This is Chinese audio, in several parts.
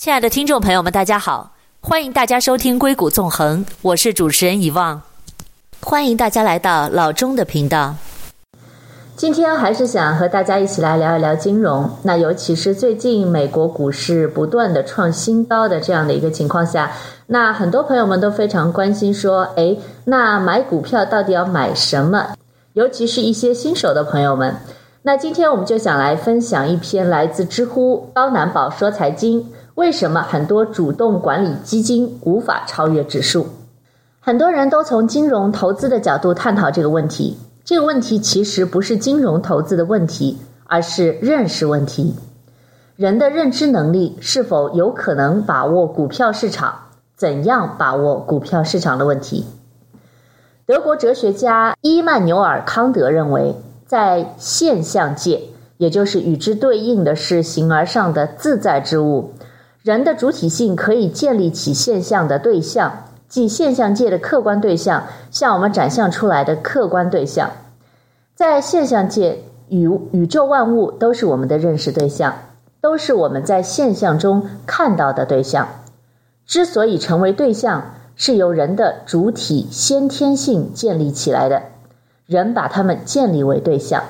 亲爱的听众朋友们，大家好，欢迎大家收听《硅谷纵横》，我是主持人遗忘，欢迎大家来到老钟的频道。今天还是想和大家一起来聊一聊金融，那尤其是最近美国股市不断的创新高的这样的一个情况下，那很多朋友们都非常关心说，诶，那买股票到底要买什么？尤其是一些新手的朋友们。那今天我们就想来分享一篇来自知乎高难宝说财经，为什么很多主动管理基金无法超越指数？很多人都从金融投资的角度探讨这个问题。这个问题其实不是金融投资的问题，而是认识问题。人的认知能力是否有可能把握股票市场？怎样把握股票市场的问题？德国哲学家伊曼纽尔·康德认为，在现象界，也就是与之对应的是形而上的自在之物，人的主体性可以建立起现象的对象。即现象界的客观对象，向我们展现出来的客观对象，在现象界，宇宇宙万物都是我们的认识对象，都是我们在现象中看到的对象。之所以成为对象，是由人的主体先天性建立起来的，人把它们建立为对象。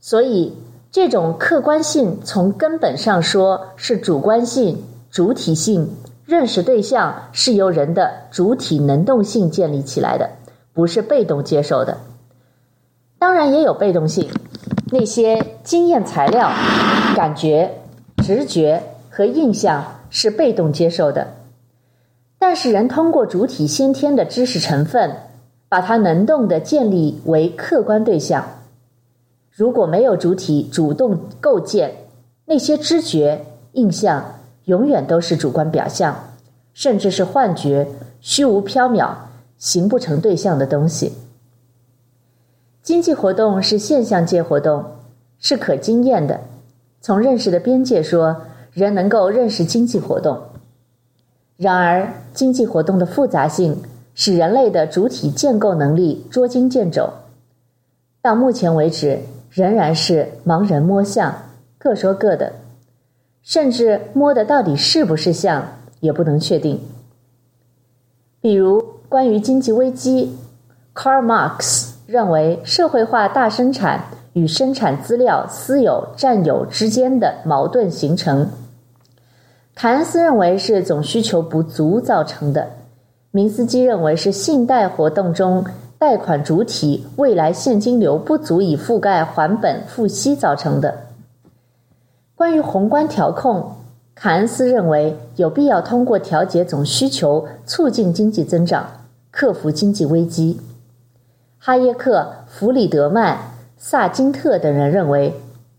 所以，这种客观性从根本上说是主观性、主体性。认识对象是由人的主体能动性建立起来的，不是被动接受的。当然也有被动性，那些经验材料、感觉、直觉和印象是被动接受的。但是人通过主体先天的知识成分，把它能动的建立为客观对象。如果没有主体主动构建，那些知觉、印象。永远都是主观表象，甚至是幻觉、虚无缥缈、形不成对象的东西。经济活动是现象界活动，是可经验的。从认识的边界说，人能够认识经济活动。然而，经济活动的复杂性使人类的主体建构能力捉襟见肘。到目前为止，仍然是盲人摸象，各说各的。甚至摸的到底是不是象，也不能确定。比如关于经济危机，Karl Marx 认为社会化大生产与生产资料私有占有之间的矛盾形成。凯恩斯认为是总需求不足造成的。明斯基认为是信贷活动中贷款主体未来现金流不足以覆盖还本付息造成的。关于宏观调控，凯恩斯认为有必要通过调节总需求，促进经济增长，克服经济危机。哈耶克、弗里德曼、萨金特等人认为，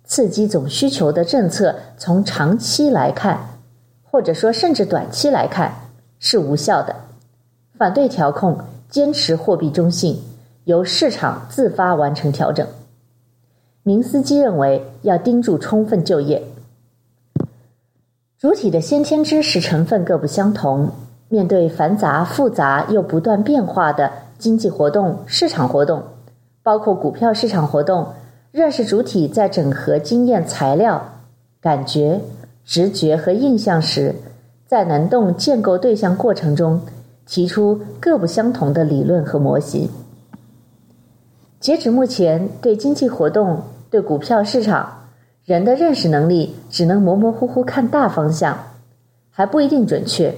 刺激总需求的政策从长期来看，或者说甚至短期来看是无效的。反对调控，坚持货币中性，由市场自发完成调整。明斯基认为要盯住充分就业。主体的先天知识成分各不相同，面对繁杂复杂又不断变化的经济活动、市场活动，包括股票市场活动，认识主体在整合经验材料、感觉、直觉和印象时，在能动建构对象过程中，提出各不相同的理论和模型。截止目前，对经济活动、对股票市场。人的认识能力只能模模糊糊看大方向，还不一定准确，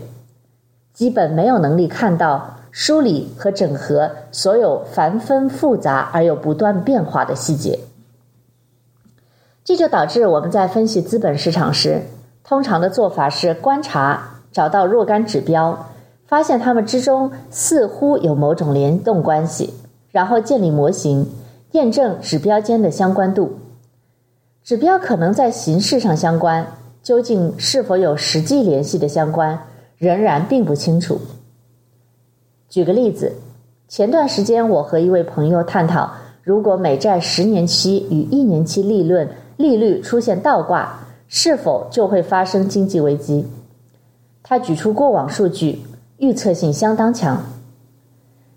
基本没有能力看到梳理和整合所有繁纷复杂而又不断变化的细节。这就导致我们在分析资本市场时，通常的做法是观察，找到若干指标，发现它们之中似乎有某种联动关系，然后建立模型，验证指标间的相关度。指标可能在形式上相关，究竟是否有实际联系的相关，仍然并不清楚。举个例子，前段时间我和一位朋友探讨，如果美债十年期与一年期利润利率出现倒挂，是否就会发生经济危机？他举出过往数据，预测性相当强。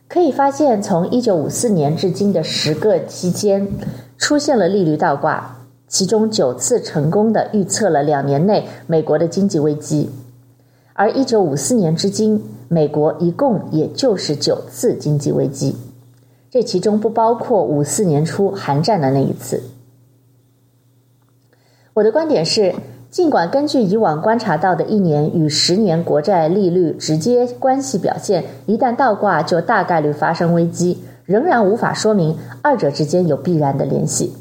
可以发现，从一九五四年至今的十个期间，出现了利率倒挂。其中九次成功的预测了两年内美国的经济危机。而一九五四年至今，美国一共也就是九次经济危机，这其中不包括五四年初韩战的那一次。我的观点是，尽管根据以往观察到的一年与十年国债利率直接关系表现，一旦倒挂就大概率发生危机，仍然无法说明二者之间有必然的联系。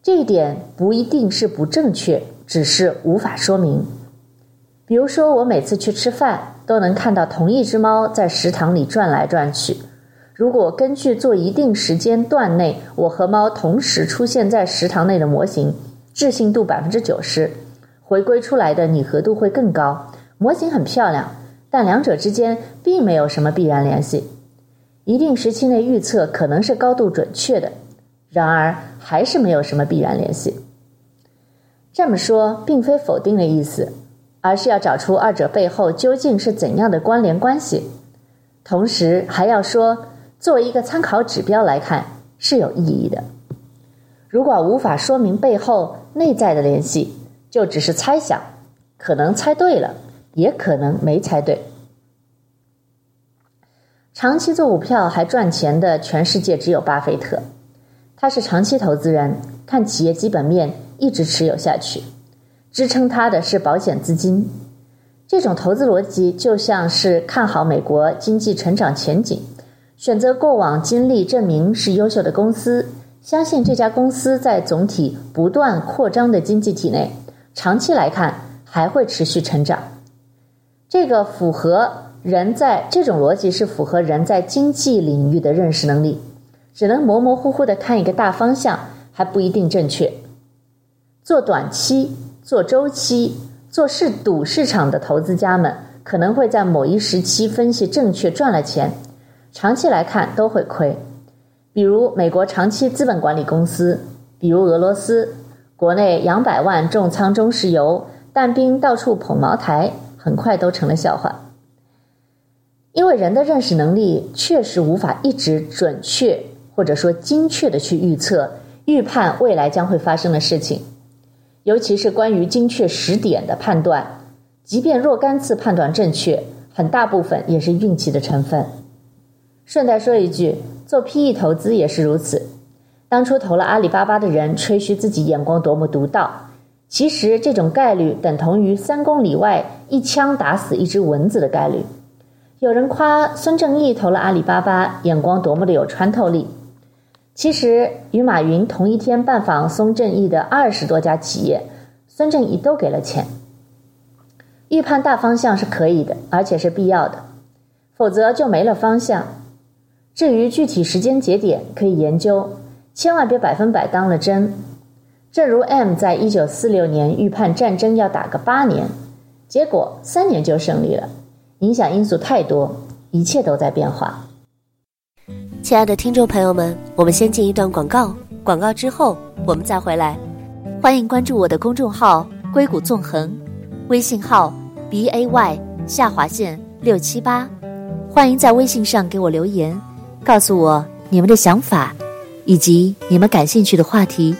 这一点不一定是不正确，只是无法说明。比如说，我每次去吃饭都能看到同一只猫在食堂里转来转去。如果根据做一定时间段内我和猫同时出现在食堂内的模型，置信度百分之九十，回归出来的拟合度会更高。模型很漂亮，但两者之间并没有什么必然联系。一定时期内预测可能是高度准确的，然而还是没有什么必然联系。这么说并非否定的意思。而是要找出二者背后究竟是怎样的关联关系，同时还要说，作为一个参考指标来看是有意义的。如果无法说明背后内在的联系，就只是猜想，可能猜对了，也可能没猜对。长期做股票还赚钱的全世界只有巴菲特，他是长期投资人，看企业基本面一直持有下去。支撑他的是保险资金，这种投资逻辑就像是看好美国经济成长前景，选择过往经历证明是优秀的公司，相信这家公司在总体不断扩张的经济体内，长期来看还会持续成长。这个符合人在这种逻辑是符合人在经济领域的认识能力，只能模模糊糊的看一个大方向还不一定正确，做短期。做周期、做市赌市场的投资家们，可能会在某一时期分析正确赚了钱，长期来看都会亏。比如美国长期资本管理公司，比如俄罗斯，国内两百万重仓中石油，但兵到处捧茅台，很快都成了笑话。因为人的认识能力确实无法一直准确或者说精确的去预测、预判未来将会发生的事情。尤其是关于精确时点的判断，即便若干次判断正确，很大部分也是运气的成分。顺带说一句，做 PE 投资也是如此。当初投了阿里巴巴的人吹嘘自己眼光多么独到，其实这种概率等同于三公里外一枪打死一只蚊子的概率。有人夸孙正义投了阿里巴巴，眼光多么的有穿透力。其实与马云同一天拜访孙正义的二十多家企业，孙正义都给了钱。预判大方向是可以的，而且是必要的，否则就没了方向。至于具体时间节点，可以研究，千万别百分百当了真。正如 M 在一九四六年预判战争要打个八年，结果三年就胜利了。影响因素太多，一切都在变化。亲爱的听众朋友们，我们先进一段广告，广告之后我们再回来。欢迎关注我的公众号“硅谷纵横”，微信号 b a y 下划线六七八。欢迎在微信上给我留言，告诉我你们的想法以及你们感兴趣的话题。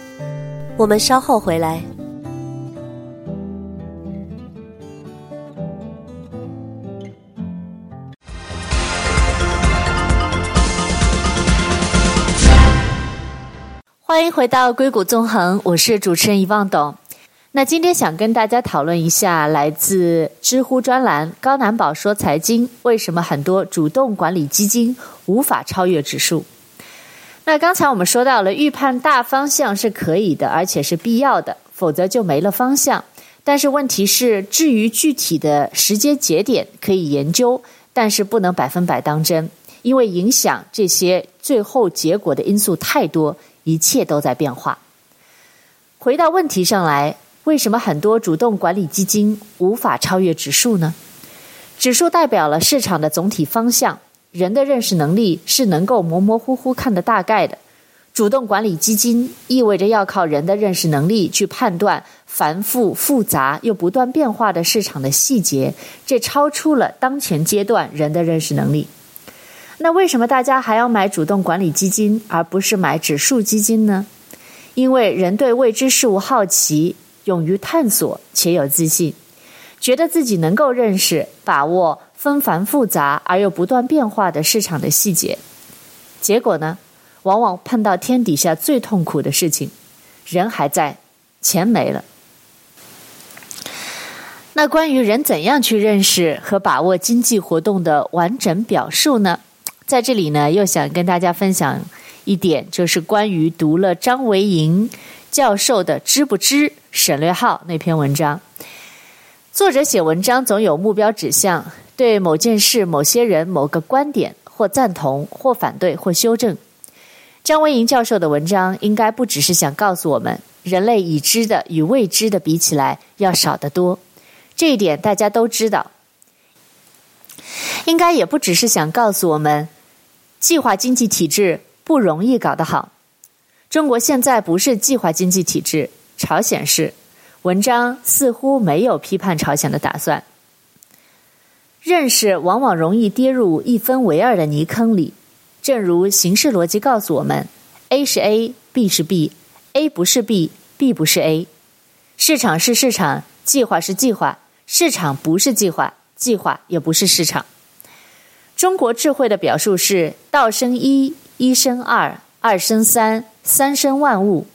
我们稍后回来。欢迎回到硅谷纵横，我是主持人一望董。那今天想跟大家讨论一下来自知乎专栏高难宝说财经，为什么很多主动管理基金无法超越指数？那刚才我们说到了预判大方向是可以的，而且是必要的，否则就没了方向。但是问题是，至于具体的时间节点可以研究，但是不能百分百当真，因为影响这些最后结果的因素太多。一切都在变化。回到问题上来，为什么很多主动管理基金无法超越指数呢？指数代表了市场的总体方向，人的认识能力是能够模模糊糊看得大概的。主动管理基金意味着要靠人的认识能力去判断繁复复杂又不断变化的市场的细节，这超出了当前阶段人的认识能力。那为什么大家还要买主动管理基金，而不是买指数基金呢？因为人对未知事物好奇，勇于探索，且有自信，觉得自己能够认识、把握纷繁复杂而又不断变化的市场的细节。结果呢，往往碰到天底下最痛苦的事情，人还在，钱没了。那关于人怎样去认识和把握经济活动的完整表述呢？在这里呢，又想跟大家分享一点，就是关于读了张维迎教授的《知不知省略号》那篇文章。作者写文章总有目标指向，对某件事、某些人、某个观点，或赞同，或反对，或修正。张维迎教授的文章应该不只是想告诉我们，人类已知的与未知的比起来要少得多，这一点大家都知道。应该也不只是想告诉我们。计划经济体制不容易搞得好。中国现在不是计划经济体制，朝鲜是。文章似乎没有批判朝鲜的打算。认识往往容易跌入一分为二的泥坑里。正如形式逻辑告诉我们：A 是 A，B 是 B，A 不是 B，B 不是 A。市场是市场，计划是计划，市场不是计划，计划也不是市场。中国智慧的表述是：道生一，一生二，二生三，三生万物。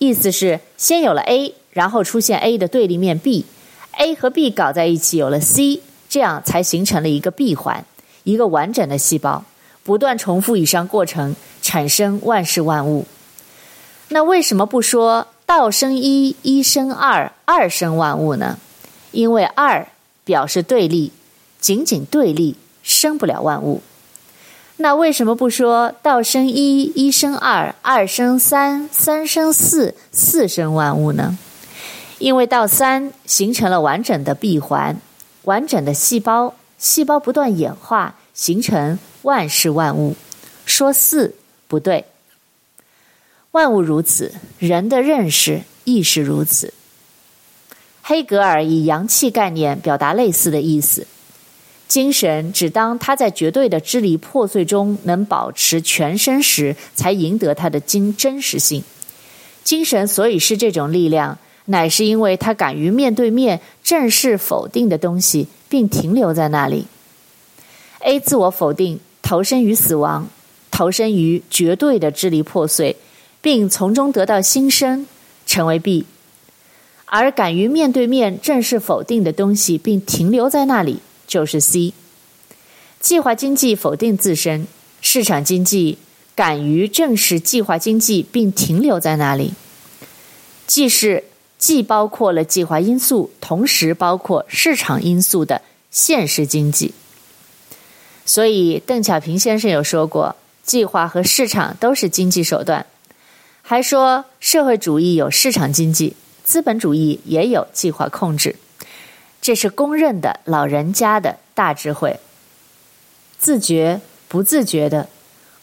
意思是先有了 A，然后出现 A 的对立面 B，A 和 B 搞在一起有了 C，这样才形成了一个闭环，一个完整的细胞，不断重复以上过程，产生万事万物。那为什么不说道生一，一生二，二生万物呢？因为二表示对立，仅仅对立。生不了万物，那为什么不说道生一，一生二，二生三，三生四，四生万物呢？因为道三形成了完整的闭环，完整的细胞，细胞不断演化，形成万事万物。说四不对，万物如此，人的认识亦是如此。黑格尔以阳气概念表达类似的意思。精神只当他在绝对的支离破碎中能保持全身时，才赢得他的精真实性。精神所以是这种力量，乃是因为他敢于面对面正视否定的东西，并停留在那里。A 自我否定，投身于死亡，投身于绝对的支离破碎，并从中得到新生，成为 B。而敢于面对面正视否定的东西，并停留在那里。就是 C，计划经济否定自身，市场经济敢于正视计划经济并停留在那里，既是既包括了计划因素，同时包括市场因素的现实经济。所以邓小平先生有说过，计划和市场都是经济手段，还说社会主义有市场经济，资本主义也有计划控制。这是公认的老人家的大智慧。自觉不自觉的，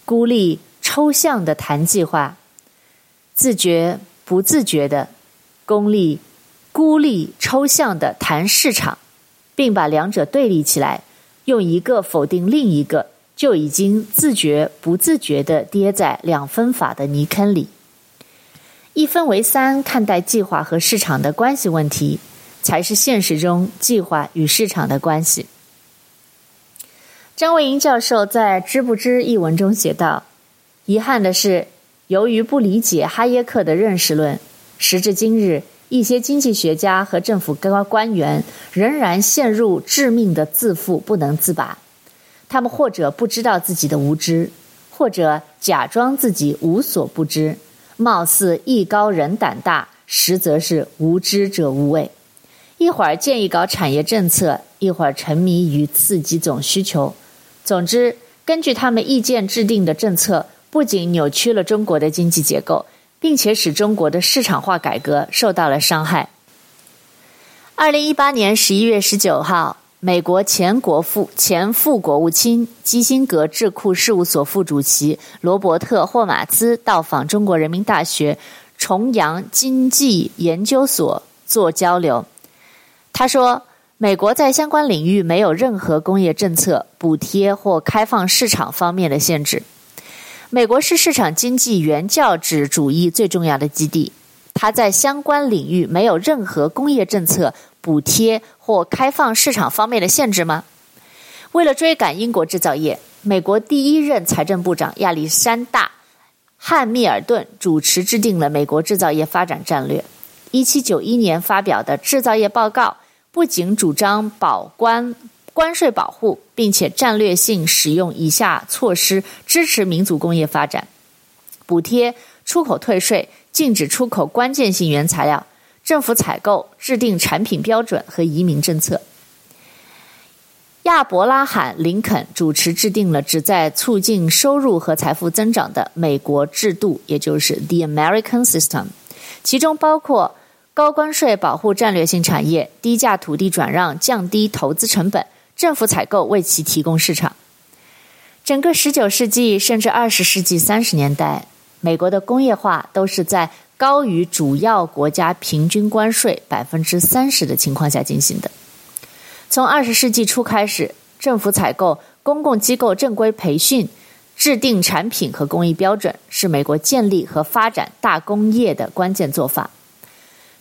孤立抽象的谈计划；自觉不自觉的，功利孤立抽象的谈市场，并把两者对立起来，用一个否定另一个，就已经自觉不自觉的跌在两分法的泥坑里。一分为三看待计划和市场的关系问题。才是现实中计划与市场的关系。张维迎教授在《知不知》一文中写道：“遗憾的是，由于不理解哈耶克的认识论，时至今日，一些经济学家和政府高官员仍然陷入致命的自负不能自拔。他们或者不知道自己的无知，或者假装自己无所不知，貌似艺高人胆大，实则是无知者无畏。”一会儿建议搞产业政策，一会儿沉迷于刺激总需求。总之，根据他们意见制定的政策，不仅扭曲了中国的经济结构，并且使中国的市场化改革受到了伤害。二零一八年十一月十九号，美国前国副前副国务卿基辛格智库事务所副主席罗伯特霍马兹到访中国人民大学重阳经济研究所做交流。他说：“美国在相关领域没有任何工业政策、补贴或开放市场方面的限制。美国是市场经济原教旨主义最重要的基地，它在相关领域没有任何工业政策、补贴或开放市场方面的限制吗？为了追赶英国制造业，美国第一任财政部长亚历山大·汉密尔顿主持制定了美国制造业发展战略。一七九一年发表的制造业报告不仅主张保关关税保护，并且战略性使用以下措施支持民族工业发展：补贴、出口退税、禁止出口关键性原材料、政府采购、制定产品标准和移民政策。亚伯拉罕·林肯主持制定了旨在促进收入和财富增长的美国制度，也就是 The American System，其中包括高关税保护战略性产业、低价土地转让、降低投资成本、政府采购为其提供市场。整个十九世纪甚至二十世纪三十年代，美国的工业化都是在高于主要国家平均关税百分之三十的情况下进行的。从二十世纪初开始，政府采购、公共机构正规培训、制定产品和工艺标准，是美国建立和发展大工业的关键做法。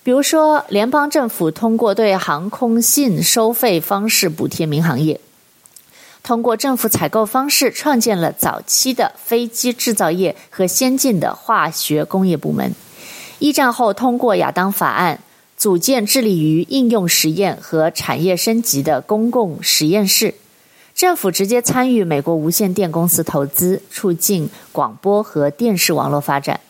比如说，联邦政府通过对航空信收费方式补贴民航业，通过政府采购方式创建了早期的飞机制造业和先进的化学工业部门。一战后，通过亚当法案。组建致力于应用实验和产业升级的公共实验室，政府直接参与美国无线电公司投资，促进广播和电视网络发展。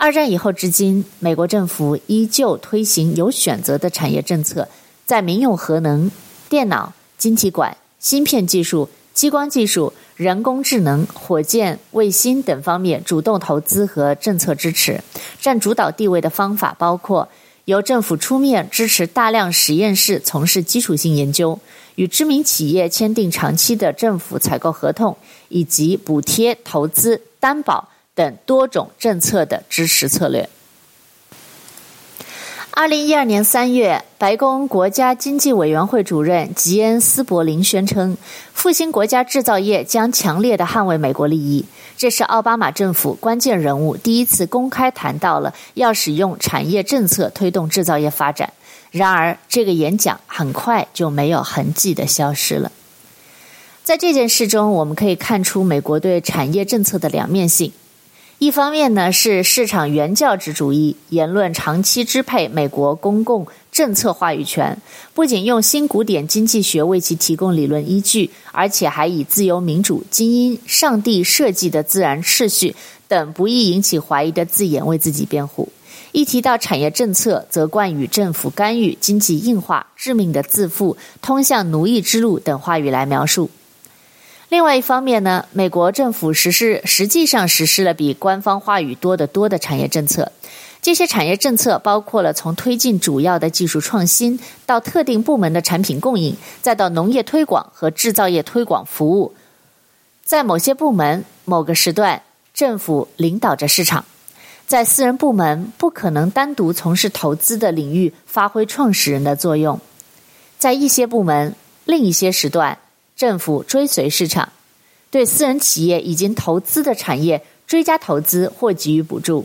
二战以后至今，美国政府依旧推行有选择的产业政策，在民用核能、电脑、晶体管、芯片技术、激光技术、人工智能、火箭、卫星等方面主动投资和政策支持。占主导地位的方法包括。由政府出面支持大量实验室从事基础性研究，与知名企业签订长期的政府采购合同，以及补贴、投资、担保等多种政策的支持策略。二零一二年三月，白宫国家经济委员会主任吉恩斯伯林宣称，复兴国家制造业将强烈的捍卫美国利益。这是奥巴马政府关键人物第一次公开谈到了要使用产业政策推动制造业发展。然而，这个演讲很快就没有痕迹地消失了。在这件事中，我们可以看出美国对产业政策的两面性。一方面呢，是市场原教旨主义言论长期支配美国公共政策话语权，不仅用新古典经济学为其提供理论依据，而且还以自由民主、精英、上帝设计的自然秩序等不易引起怀疑的字眼为自己辩护。一提到产业政策，则冠以政府干预、经济硬化、致命的自负、通向奴役之路等话语来描述。另外一方面呢，美国政府实施实际上实施了比官方话语多得多的产业政策。这些产业政策包括了从推进主要的技术创新，到特定部门的产品供应，再到农业推广和制造业推广服务。在某些部门、某个时段，政府领导着市场；在私人部门，不可能单独从事投资的领域发挥创始人的作用。在一些部门、另一些时段。政府追随市场，对私人企业已经投资的产业追加投资或给予补助，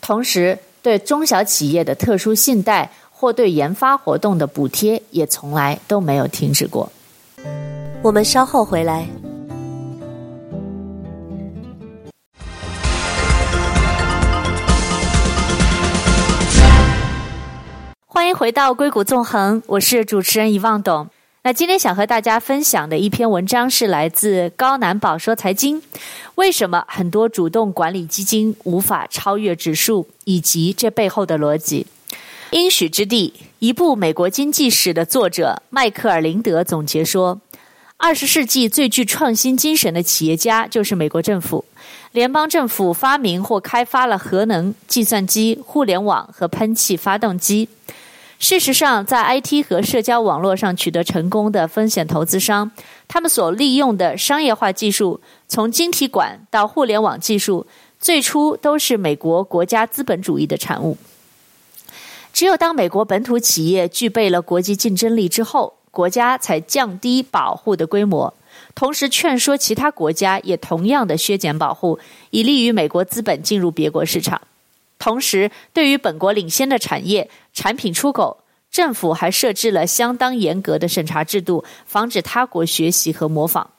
同时对中小企业的特殊信贷或对研发活动的补贴也从来都没有停止过。我们稍后回来。欢迎回到《硅谷纵横》，我是主持人遗忘董。那今天想和大家分享的一篇文章是来自高难宝说财经，为什么很多主动管理基金无法超越指数，以及这背后的逻辑。应许之地，一部美国经济史的作者迈克尔林德总结说，二十世纪最具创新精神的企业家就是美国政府。联邦政府发明或开发了核能、计算机、互联网和喷气发动机。事实上，在 IT 和社交网络上取得成功的风险投资商，他们所利用的商业化技术，从晶体管到互联网技术，最初都是美国国家资本主义的产物。只有当美国本土企业具备了国际竞争力之后，国家才降低保护的规模。同时劝说其他国家也同样的削减保护，以利于美国资本进入别国市场。同时，对于本国领先的产业产品出口，政府还设置了相当严格的审查制度，防止他国学习和模仿。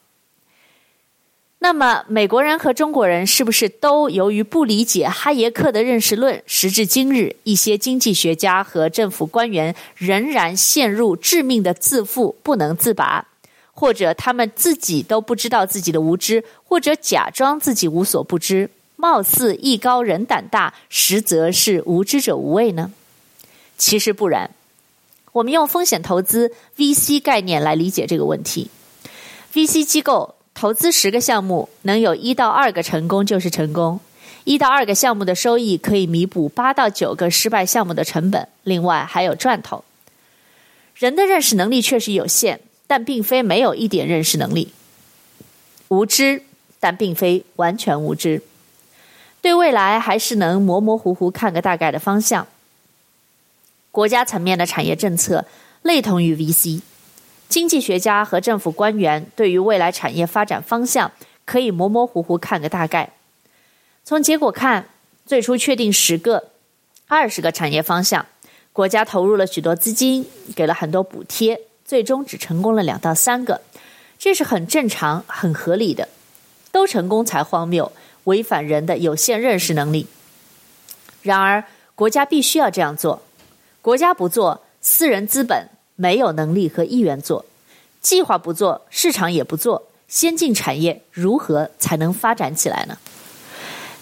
那么，美国人和中国人是不是都由于不理解哈耶克的认识论，时至今日，一些经济学家和政府官员仍然陷入致命的自负，不能自拔？或者他们自己都不知道自己的无知，或者假装自己无所不知，貌似艺高人胆大，实则是无知者无畏呢？其实不然。我们用风险投资 VC 概念来理解这个问题：VC 机构。投资十个项目，能有一到二个成功就是成功。一到二个项目的收益可以弥补八到九个失败项目的成本，另外还有赚头。人的认识能力确实有限，但并非没有一点认识能力。无知，但并非完全无知。对未来还是能模模糊糊看个大概的方向。国家层面的产业政策类同于 VC。经济学家和政府官员对于未来产业发展方向可以模模糊糊看个大概。从结果看，最初确定十个、二十个产业方向，国家投入了许多资金，给了很多补贴，最终只成功了两到三个，这是很正常、很合理的。都成功才荒谬，违反人的有限认识能力。然而，国家必须要这样做，国家不做，私人资本。没有能力和意愿做，计划不做，市场也不做，先进产业如何才能发展起来呢？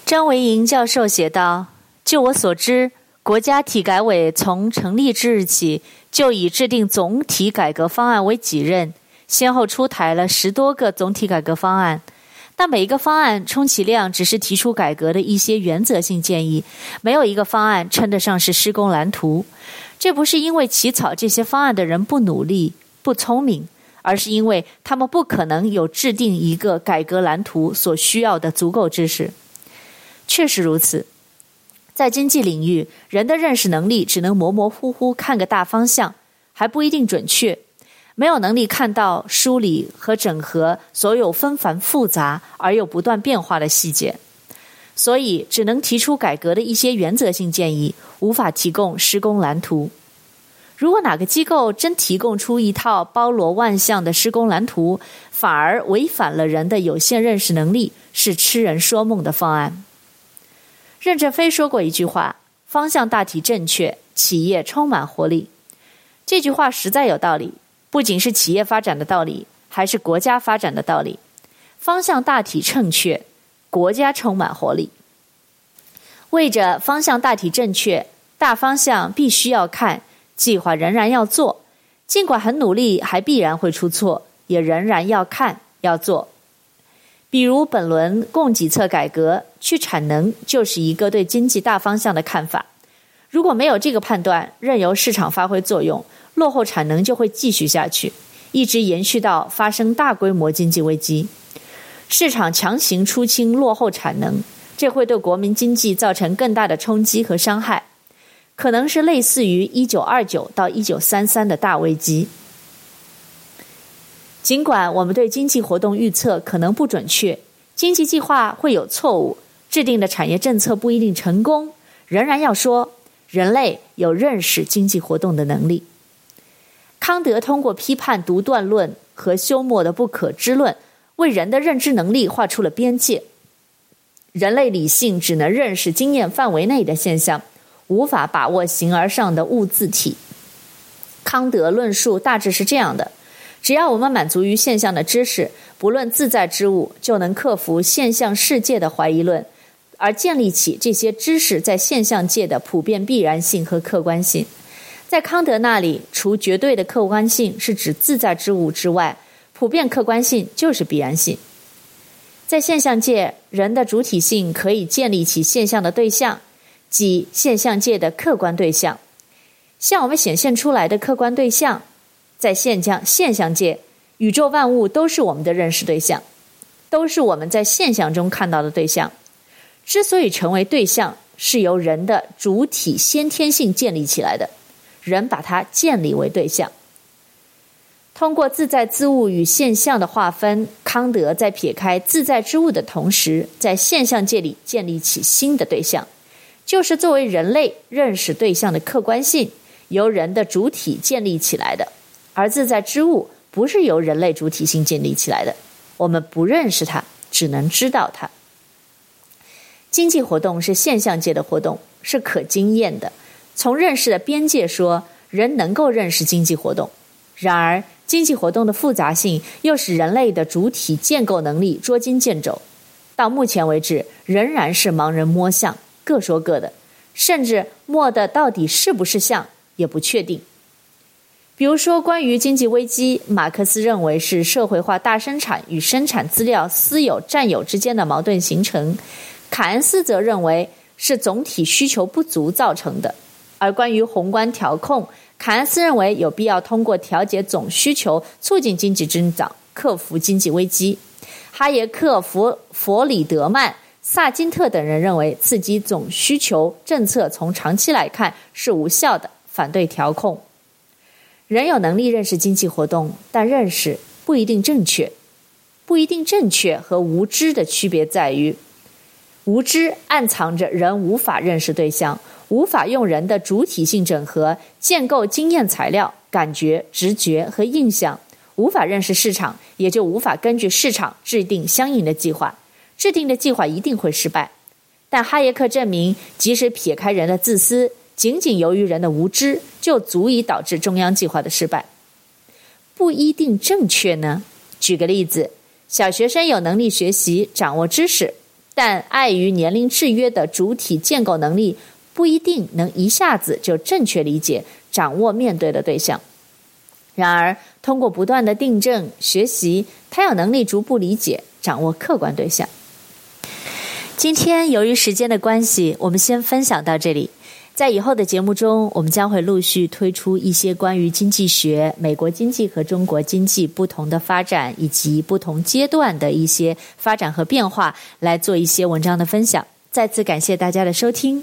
张维迎教授写道：“就我所知，国家体改委从成立之日起，就以制定总体改革方案为己任，先后出台了十多个总体改革方案，但每一个方案充其量只是提出改革的一些原则性建议，没有一个方案称得上是施工蓝图。”这不是因为起草这些方案的人不努力、不聪明，而是因为他们不可能有制定一个改革蓝图所需要的足够知识。确实如此，在经济领域，人的认识能力只能模模糊糊看个大方向，还不一定准确，没有能力看到梳理和整合所有纷繁复杂而又不断变化的细节。所以，只能提出改革的一些原则性建议，无法提供施工蓝图。如果哪个机构真提供出一套包罗万象的施工蓝图，反而违反了人的有限认识能力，是痴人说梦的方案。任正非说过一句话：“方向大体正确，企业充满活力。”这句话实在有道理，不仅是企业发展的道理，还是国家发展的道理。方向大体正确。国家充满活力，为着方向大体正确，大方向必须要看，计划仍然要做，尽管很努力，还必然会出错，也仍然要看要做。比如本轮供给侧改革，去产能就是一个对经济大方向的看法。如果没有这个判断，任由市场发挥作用，落后产能就会继续下去，一直延续到发生大规模经济危机。市场强行出清落后产能，这会对国民经济造成更大的冲击和伤害，可能是类似于一九二九到一九三三的大危机。尽管我们对经济活动预测可能不准确，经济计划会有错误，制定的产业政策不一定成功，仍然要说，人类有认识经济活动的能力。康德通过批判独断论和休谟的不可知论。为人的认知能力画出了边界。人类理性只能认识经验范围内的现象，无法把握形而上的物自体。康德论述大致是这样的：只要我们满足于现象的知识，不论自在之物，就能克服现象世界的怀疑论，而建立起这些知识在现象界的普遍必然性和客观性。在康德那里，除绝对的客观性是指自在之物之外，普遍客观性就是必然性，在现象界，人的主体性可以建立起现象的对象，即现象界的客观对象。向我们显现出来的客观对象，在现象现象界，宇宙万物都是我们的认识对象，都是我们在现象中看到的对象。之所以成为对象，是由人的主体先天性建立起来的，人把它建立为对象。通过自在之物与现象的划分，康德在撇开自在之物的同时，在现象界里建立起新的对象，就是作为人类认识对象的客观性，由人的主体建立起来的。而自在之物不是由人类主体性建立起来的，我们不认识它，只能知道它。经济活动是现象界的活动，是可经验的。从认识的边界说，人能够认识经济活动。然而，经济活动的复杂性又使人类的主体建构能力捉襟见肘。到目前为止，仍然是盲人摸象，各说各的，甚至摸的到底是不是象也不确定。比如说，关于经济危机，马克思认为是社会化大生产与生产资料私有占有之间的矛盾形成。凯恩斯则认为是总体需求不足造成的，而关于宏观调控，凯恩斯认为有必要通过调节总需求，促进经济增长，克服经济危机。哈耶克、弗弗里德曼、萨金特等人认为，刺激总需求政策从长期来看是无效的，反对调控。人有能力认识经济活动，但认识不一定正确。不一定正确和无知的区别在于。无知暗藏着人无法认识对象，无法用人的主体性整合建构经验材料、感觉、直觉和印象，无法认识市场，也就无法根据市场制定相应的计划。制定的计划一定会失败。但哈耶克证明，即使撇开人的自私，仅仅由于人的无知，就足以导致中央计划的失败。不一定正确呢？举个例子，小学生有能力学习、掌握知识。但碍于年龄制约的主体建构能力，不一定能一下子就正确理解、掌握面对的对象。然而，通过不断的订正学习，他有能力逐步理解、掌握客观对象。今天由于时间的关系，我们先分享到这里。在以后的节目中，我们将会陆续推出一些关于经济学、美国经济和中国经济不同的发展以及不同阶段的一些发展和变化，来做一些文章的分享。再次感谢大家的收听，